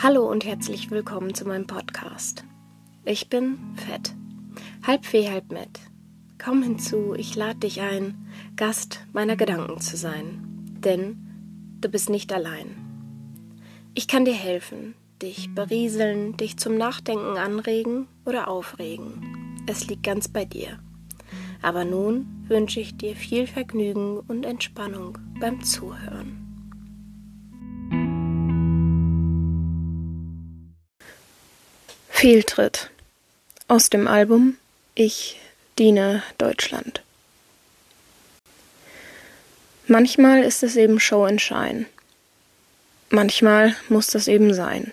Hallo und herzlich willkommen zu meinem Podcast. Ich bin Fett, halb Fee, halb Met. Komm hinzu, ich lade dich ein, Gast meiner Gedanken zu sein, denn du bist nicht allein. Ich kann dir helfen, dich berieseln, dich zum Nachdenken anregen oder aufregen. Es liegt ganz bei dir. Aber nun wünsche ich dir viel Vergnügen und Entspannung beim Zuhören. Fehltritt aus dem Album Ich diene Deutschland. Manchmal ist es eben Show and Shine. Manchmal muss das eben sein.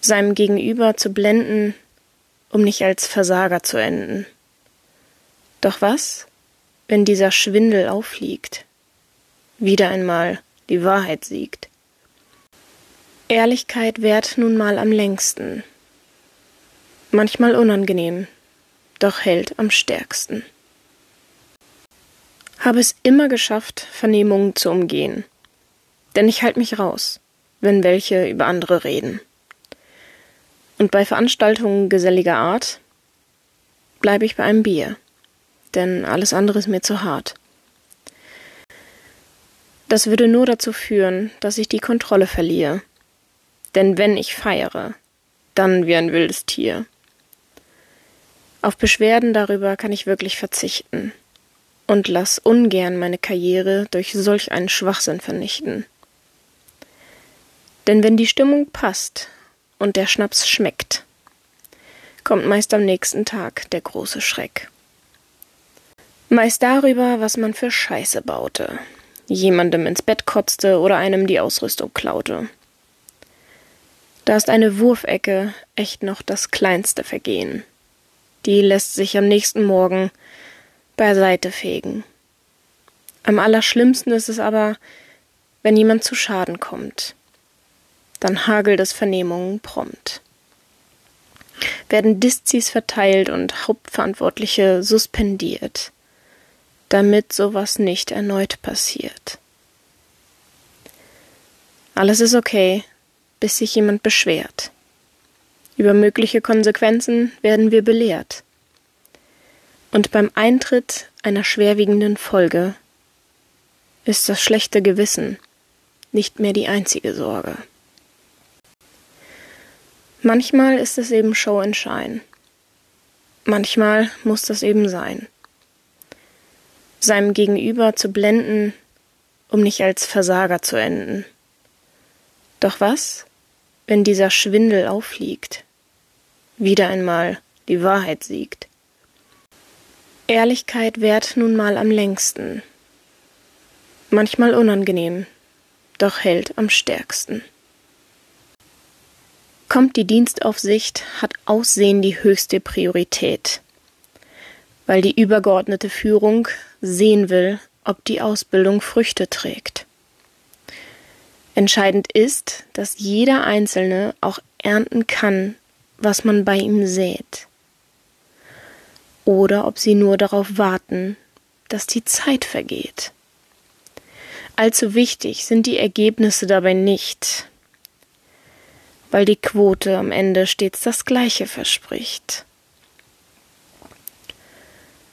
Seinem Gegenüber zu blenden, um nicht als Versager zu enden. Doch was, wenn dieser Schwindel auffliegt? Wieder einmal die Wahrheit siegt. Ehrlichkeit währt nun mal am längsten. Manchmal unangenehm, doch hält am stärksten. Habe es immer geschafft, Vernehmungen zu umgehen. Denn ich halte mich raus, wenn welche über andere reden. Und bei Veranstaltungen geselliger Art bleibe ich bei einem Bier, denn alles andere ist mir zu hart. Das würde nur dazu führen, dass ich die Kontrolle verliere denn wenn ich feiere, dann wie ein wildes Tier. Auf Beschwerden darüber kann ich wirklich verzichten und lass ungern meine Karriere durch solch einen Schwachsinn vernichten. Denn wenn die Stimmung passt und der Schnaps schmeckt, kommt meist am nächsten Tag der große Schreck. Meist darüber, was man für Scheiße baute, jemandem ins Bett kotzte oder einem die Ausrüstung klaute. Da ist eine Wurfecke echt noch das kleinste Vergehen. Die lässt sich am nächsten Morgen beiseite fegen. Am allerschlimmsten ist es aber, wenn jemand zu Schaden kommt. Dann hagelt es Vernehmungen prompt. Werden Diszis verteilt und Hauptverantwortliche suspendiert, damit sowas nicht erneut passiert. Alles ist okay, bis sich jemand beschwert. Über mögliche Konsequenzen werden wir belehrt. Und beim Eintritt einer schwerwiegenden Folge ist das schlechte Gewissen nicht mehr die einzige Sorge. Manchmal ist es eben Show and Shine. Manchmal muss das eben sein. Seinem Gegenüber zu blenden, um nicht als Versager zu enden. Doch was, wenn dieser Schwindel auffliegt, wieder einmal die Wahrheit siegt. Ehrlichkeit währt nun mal am längsten, manchmal unangenehm, doch hält am stärksten. Kommt die Dienstaufsicht, hat Aussehen die höchste Priorität, weil die übergeordnete Führung sehen will, ob die Ausbildung Früchte trägt. Entscheidend ist, dass jeder Einzelne auch ernten kann, was man bei ihm sät. Oder ob sie nur darauf warten, dass die Zeit vergeht. Allzu wichtig sind die Ergebnisse dabei nicht, weil die Quote am Ende stets das Gleiche verspricht.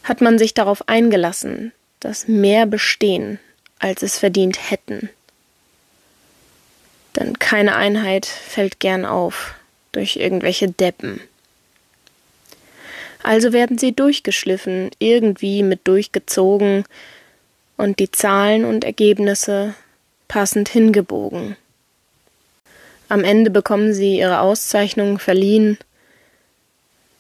Hat man sich darauf eingelassen, dass mehr bestehen, als es verdient hätten, denn keine Einheit fällt gern auf durch irgendwelche Deppen. Also werden sie durchgeschliffen, irgendwie mit durchgezogen und die Zahlen und Ergebnisse passend hingebogen. Am Ende bekommen sie ihre Auszeichnung verliehen.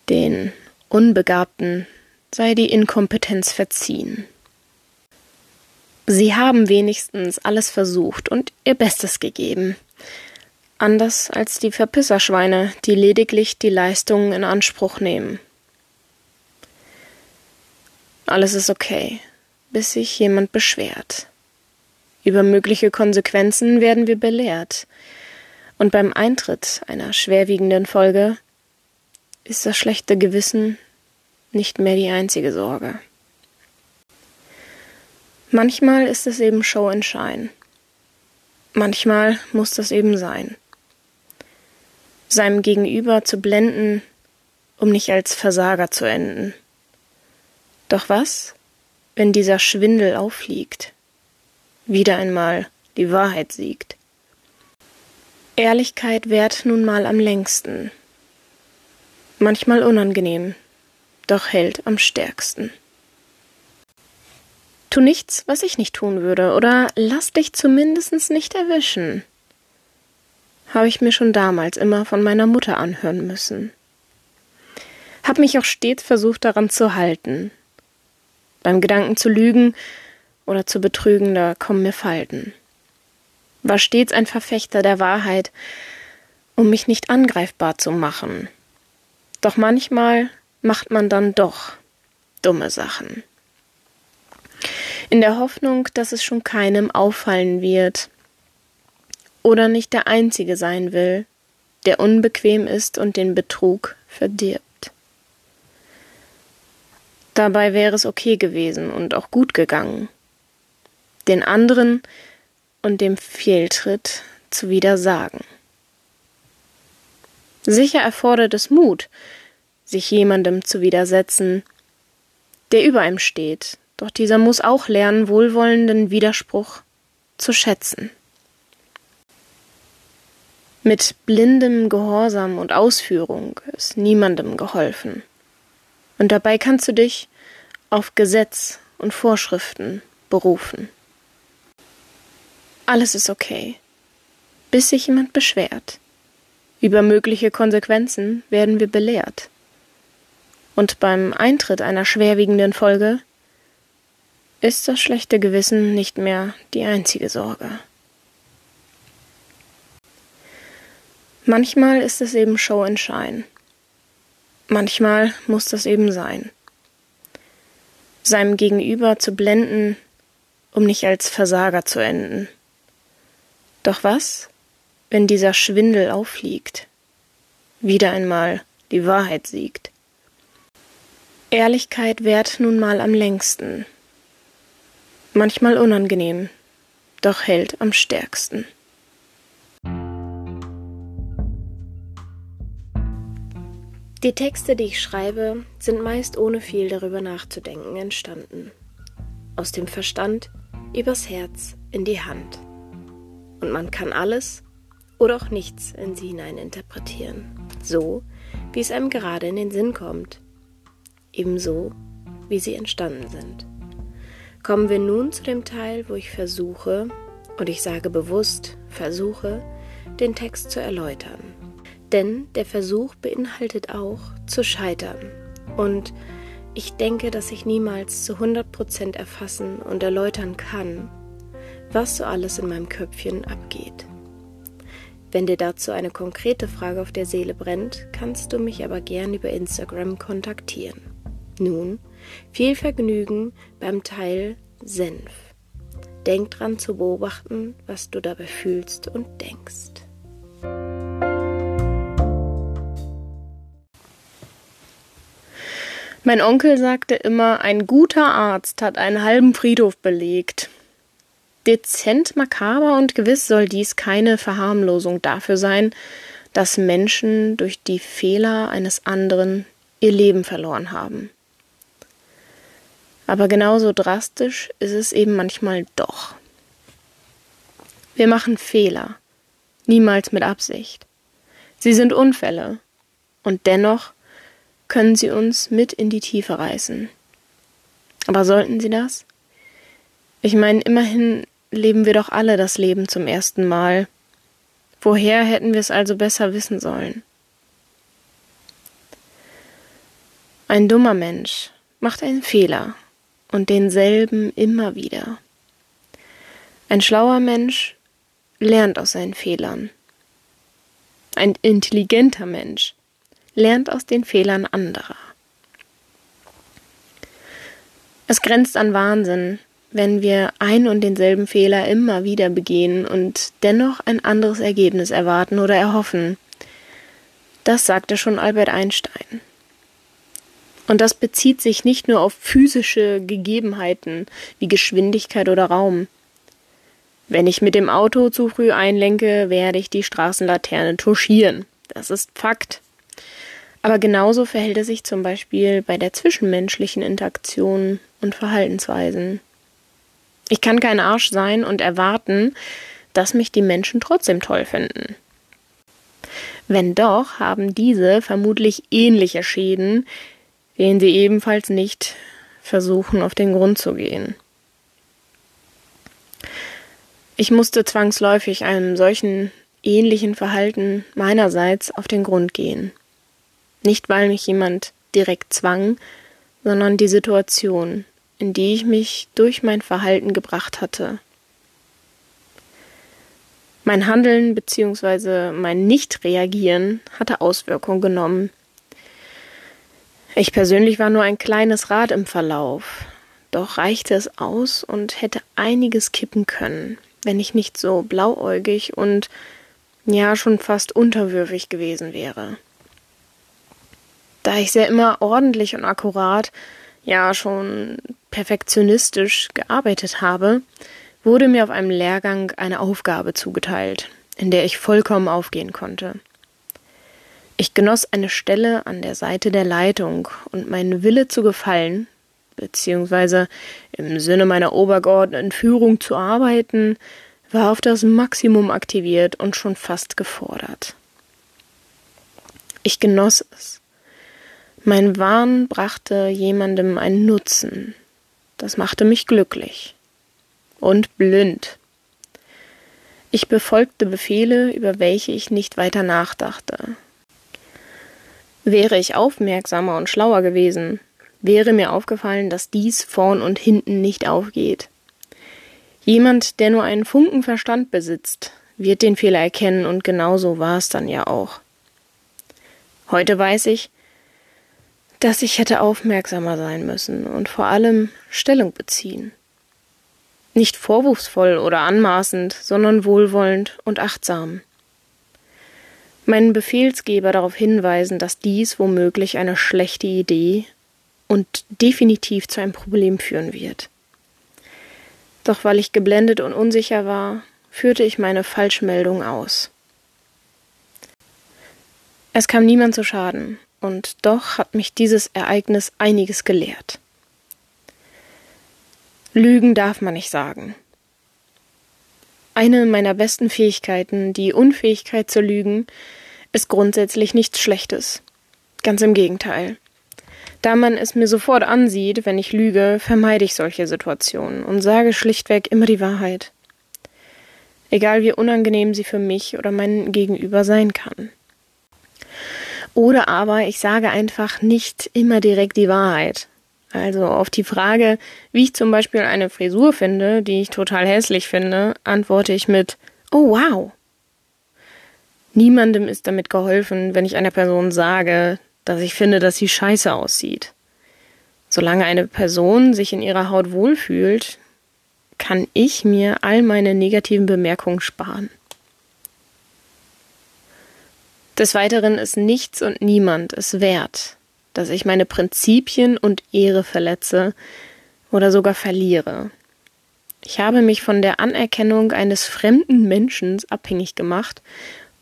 Den Unbegabten sei die Inkompetenz verziehen. Sie haben wenigstens alles versucht und ihr Bestes gegeben. Anders als die Verpisserschweine, die lediglich die Leistungen in Anspruch nehmen. Alles ist okay, bis sich jemand beschwert. Über mögliche Konsequenzen werden wir belehrt. Und beim Eintritt einer schwerwiegenden Folge ist das schlechte Gewissen nicht mehr die einzige Sorge. Manchmal ist es eben Show and Shine. Manchmal muss das eben sein. Seinem Gegenüber zu blenden, um nicht als Versager zu enden. Doch was, wenn dieser Schwindel auffliegt? Wieder einmal die Wahrheit siegt. Ehrlichkeit währt nun mal am längsten. Manchmal unangenehm, doch hält am stärksten. Tu nichts, was ich nicht tun würde, oder lass dich zumindest nicht erwischen. Habe ich mir schon damals immer von meiner Mutter anhören müssen. Hab mich auch stets versucht daran zu halten. Beim Gedanken zu lügen oder zu betrügen, da kommen mir Falten war stets ein Verfechter der Wahrheit, um mich nicht angreifbar zu machen. Doch manchmal macht man dann doch dumme Sachen. In der Hoffnung, dass es schon keinem auffallen wird oder nicht der Einzige sein will, der unbequem ist und den Betrug verdirbt. Dabei wäre es okay gewesen und auch gut gegangen. Den anderen und dem Fehltritt zu widersagen. Sicher erfordert es Mut, sich jemandem zu widersetzen, der über ihm steht, doch dieser muss auch lernen, wohlwollenden Widerspruch zu schätzen. Mit blindem Gehorsam und Ausführung ist niemandem geholfen. Und dabei kannst du dich auf Gesetz und Vorschriften berufen. Alles ist okay, bis sich jemand beschwert. Über mögliche Konsequenzen werden wir belehrt. Und beim Eintritt einer schwerwiegenden Folge ist das schlechte Gewissen nicht mehr die einzige Sorge. Manchmal ist es eben Show in Schein. Manchmal muss das eben sein. Seinem Gegenüber zu blenden, um nicht als Versager zu enden. Doch was, wenn dieser Schwindel auffliegt? Wieder einmal die Wahrheit siegt. Ehrlichkeit währt nun mal am längsten. Manchmal unangenehm, doch hält am stärksten. Die Texte, die ich schreibe, sind meist ohne viel darüber nachzudenken entstanden. Aus dem Verstand übers Herz in die Hand und man kann alles oder auch nichts in sie hineininterpretieren, so wie es einem gerade in den Sinn kommt, ebenso wie sie entstanden sind. Kommen wir nun zu dem Teil, wo ich versuche, und ich sage bewusst versuche, den Text zu erläutern. Denn der Versuch beinhaltet auch zu scheitern. Und ich denke, dass ich niemals zu 100% erfassen und erläutern kann, was so alles in meinem Köpfchen abgeht. Wenn dir dazu eine konkrete Frage auf der Seele brennt, kannst du mich aber gern über Instagram kontaktieren. Nun, viel Vergnügen beim Teil Senf. Denk dran zu beobachten, was du dabei fühlst und denkst. Mein Onkel sagte immer, ein guter Arzt hat einen halben Friedhof belegt. Dezent makaber und gewiss soll dies keine Verharmlosung dafür sein, dass Menschen durch die Fehler eines anderen ihr Leben verloren haben. Aber genauso drastisch ist es eben manchmal doch. Wir machen Fehler, niemals mit Absicht. Sie sind Unfälle, und dennoch können sie uns mit in die Tiefe reißen. Aber sollten sie das? Ich meine, immerhin leben wir doch alle das Leben zum ersten Mal. Woher hätten wir es also besser wissen sollen? Ein dummer Mensch macht einen Fehler und denselben immer wieder. Ein schlauer Mensch lernt aus seinen Fehlern. Ein intelligenter Mensch lernt aus den Fehlern anderer. Es grenzt an Wahnsinn, wenn wir ein und denselben Fehler immer wieder begehen und dennoch ein anderes Ergebnis erwarten oder erhoffen. Das sagte schon Albert Einstein. Und das bezieht sich nicht nur auf physische Gegebenheiten wie Geschwindigkeit oder Raum. Wenn ich mit dem Auto zu früh einlenke, werde ich die Straßenlaterne touchieren, Das ist Fakt. Aber genauso verhält es sich zum Beispiel bei der zwischenmenschlichen Interaktion und Verhaltensweisen. Ich kann kein Arsch sein und erwarten, dass mich die Menschen trotzdem toll finden. Wenn doch, haben diese vermutlich ähnliche Schäden, denen sie ebenfalls nicht versuchen, auf den Grund zu gehen. Ich musste zwangsläufig einem solchen ähnlichen Verhalten meinerseits auf den Grund gehen. Nicht, weil mich jemand direkt zwang, sondern die Situation, in die ich mich durch mein Verhalten gebracht hatte. Mein Handeln bzw. mein Nicht-Reagieren hatte Auswirkungen genommen. Ich persönlich war nur ein kleines Rad im Verlauf, doch reichte es aus und hätte einiges kippen können, wenn ich nicht so blauäugig und ja schon fast unterwürfig gewesen wäre. Da ich sehr immer ordentlich und akkurat, ja schon perfektionistisch gearbeitet habe, wurde mir auf einem Lehrgang eine Aufgabe zugeteilt, in der ich vollkommen aufgehen konnte. Ich genoss eine Stelle an der Seite der Leitung und mein Wille zu gefallen, beziehungsweise im Sinne meiner obergeordneten Führung zu arbeiten, war auf das Maximum aktiviert und schon fast gefordert. Ich genoss es, mein Wahn brachte jemandem einen Nutzen. Das machte mich glücklich. Und blind. Ich befolgte Befehle, über welche ich nicht weiter nachdachte. Wäre ich aufmerksamer und schlauer gewesen, wäre mir aufgefallen, dass dies vorn und hinten nicht aufgeht. Jemand, der nur einen Funken Verstand besitzt, wird den Fehler erkennen und genauso war es dann ja auch. Heute weiß ich, dass ich hätte aufmerksamer sein müssen und vor allem Stellung beziehen. Nicht vorwurfsvoll oder anmaßend, sondern wohlwollend und achtsam. Meinen Befehlsgeber darauf hinweisen, dass dies womöglich eine schlechte Idee und definitiv zu einem Problem führen wird. Doch weil ich geblendet und unsicher war, führte ich meine Falschmeldung aus. Es kam niemand zu Schaden, und doch hat mich dieses Ereignis einiges gelehrt. Lügen darf man nicht sagen. Eine meiner besten Fähigkeiten, die Unfähigkeit zu lügen, ist grundsätzlich nichts Schlechtes. Ganz im Gegenteil. Da man es mir sofort ansieht, wenn ich lüge, vermeide ich solche Situationen und sage schlichtweg immer die Wahrheit. Egal wie unangenehm sie für mich oder mein Gegenüber sein kann. Oder aber ich sage einfach nicht immer direkt die Wahrheit. Also auf die Frage, wie ich zum Beispiel eine Frisur finde, die ich total hässlich finde, antworte ich mit Oh wow. Niemandem ist damit geholfen, wenn ich einer Person sage, dass ich finde, dass sie scheiße aussieht. Solange eine Person sich in ihrer Haut wohlfühlt, kann ich mir all meine negativen Bemerkungen sparen. Des Weiteren ist nichts und niemand es wert, dass ich meine Prinzipien und Ehre verletze oder sogar verliere. Ich habe mich von der Anerkennung eines fremden Menschen abhängig gemacht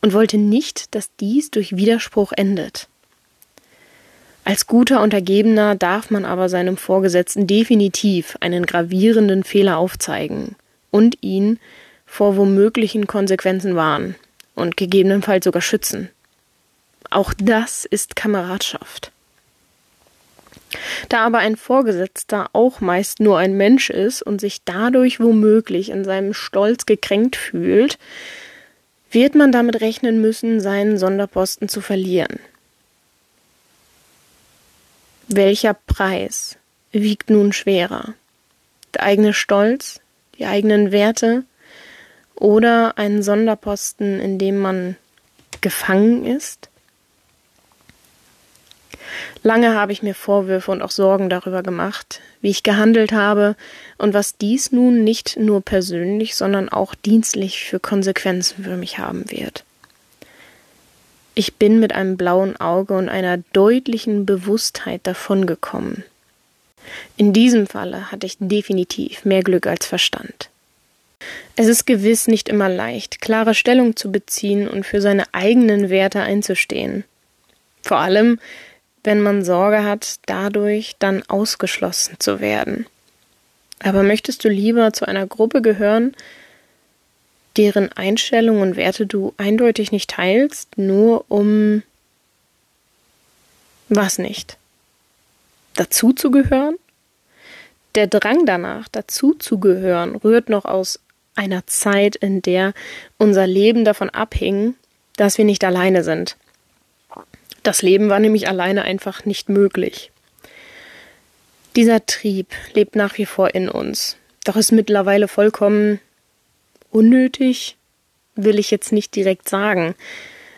und wollte nicht, dass dies durch Widerspruch endet. Als guter Untergebener darf man aber seinem Vorgesetzten definitiv einen gravierenden Fehler aufzeigen und ihn vor womöglichen Konsequenzen warnen und gegebenenfalls sogar schützen. Auch das ist Kameradschaft. Da aber ein Vorgesetzter auch meist nur ein Mensch ist und sich dadurch womöglich in seinem Stolz gekränkt fühlt, wird man damit rechnen müssen, seinen Sonderposten zu verlieren. Welcher Preis wiegt nun schwerer? Der eigene Stolz, die eigenen Werte oder einen Sonderposten, in dem man gefangen ist? Lange habe ich mir Vorwürfe und auch Sorgen darüber gemacht, wie ich gehandelt habe und was dies nun nicht nur persönlich, sondern auch dienstlich für Konsequenzen für mich haben wird. Ich bin mit einem blauen Auge und einer deutlichen Bewusstheit davongekommen. In diesem Falle hatte ich definitiv mehr Glück als Verstand. Es ist gewiss nicht immer leicht, klare Stellung zu beziehen und für seine eigenen Werte einzustehen. Vor allem, wenn man Sorge hat, dadurch dann ausgeschlossen zu werden. Aber möchtest du lieber zu einer Gruppe gehören, deren Einstellungen und Werte du eindeutig nicht teilst, nur um was nicht? Dazu zu gehören? Der Drang danach, dazu zu gehören, rührt noch aus einer Zeit, in der unser Leben davon abhing, dass wir nicht alleine sind. Das Leben war nämlich alleine einfach nicht möglich. Dieser Trieb lebt nach wie vor in uns, doch ist mittlerweile vollkommen unnötig, will ich jetzt nicht direkt sagen,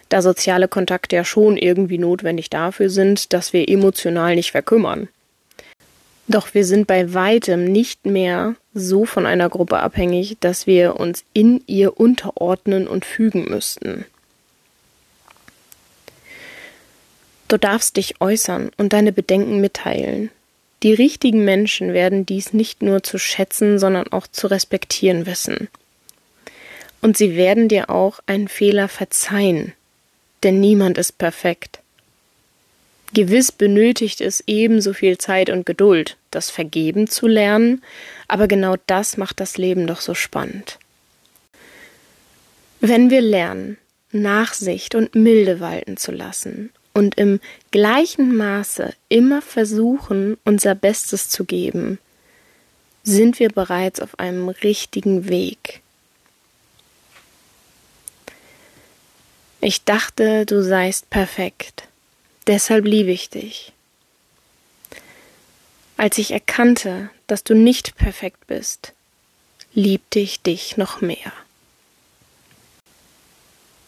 da soziale Kontakte ja schon irgendwie notwendig dafür sind, dass wir emotional nicht verkümmern. Doch wir sind bei weitem nicht mehr so von einer Gruppe abhängig, dass wir uns in ihr unterordnen und fügen müssten. Du darfst dich äußern und deine Bedenken mitteilen. Die richtigen Menschen werden dies nicht nur zu schätzen, sondern auch zu respektieren wissen. Und sie werden dir auch einen Fehler verzeihen, denn niemand ist perfekt. Gewiss benötigt es ebenso viel Zeit und Geduld, das Vergeben zu lernen, aber genau das macht das Leben doch so spannend. Wenn wir lernen, Nachsicht und Milde walten zu lassen und im gleichen Maße immer versuchen, unser Bestes zu geben, sind wir bereits auf einem richtigen Weg. Ich dachte, du seist perfekt. Deshalb liebe ich dich. Als ich erkannte, dass du nicht perfekt bist, liebte ich dich noch mehr.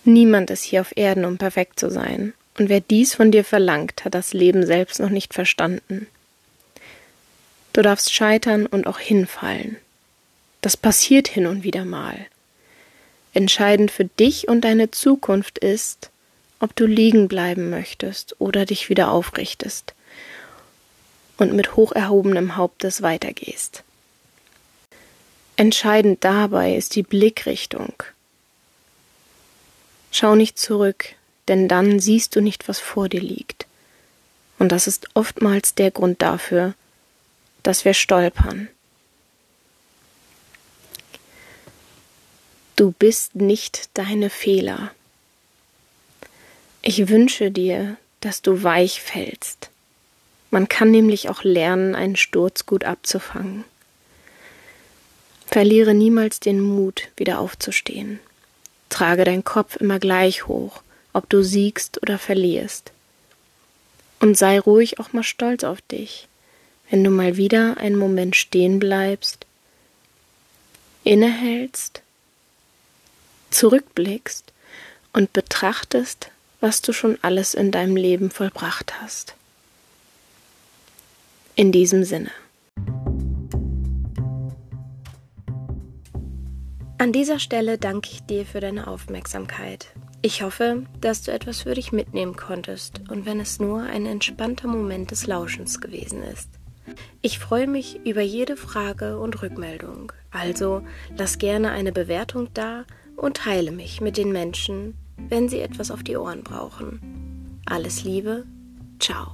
Niemand ist hier auf Erden, um perfekt zu sein, und wer dies von dir verlangt, hat das Leben selbst noch nicht verstanden. Du darfst scheitern und auch hinfallen. Das passiert hin und wieder mal. Entscheidend für dich und deine Zukunft ist, ob du liegen bleiben möchtest oder dich wieder aufrichtest und mit hoch erhobenem Hauptes weitergehst. Entscheidend dabei ist die Blickrichtung. Schau nicht zurück, denn dann siehst du nicht, was vor dir liegt. Und das ist oftmals der Grund dafür, dass wir stolpern. Du bist nicht deine Fehler. Ich wünsche dir, dass du weich fällst. Man kann nämlich auch lernen, einen Sturz gut abzufangen. Verliere niemals den Mut, wieder aufzustehen. Trage deinen Kopf immer gleich hoch, ob du siegst oder verlierst. Und sei ruhig auch mal stolz auf dich, wenn du mal wieder einen Moment stehen bleibst, innehältst, zurückblickst und betrachtest, was du schon alles in deinem Leben vollbracht hast. In diesem Sinne. An dieser Stelle danke ich dir für deine Aufmerksamkeit. Ich hoffe, dass du etwas für dich mitnehmen konntest und wenn es nur ein entspannter Moment des Lauschens gewesen ist. Ich freue mich über jede Frage und Rückmeldung, also lass gerne eine Bewertung da und teile mich mit den Menschen, wenn Sie etwas auf die Ohren brauchen. Alles Liebe, ciao.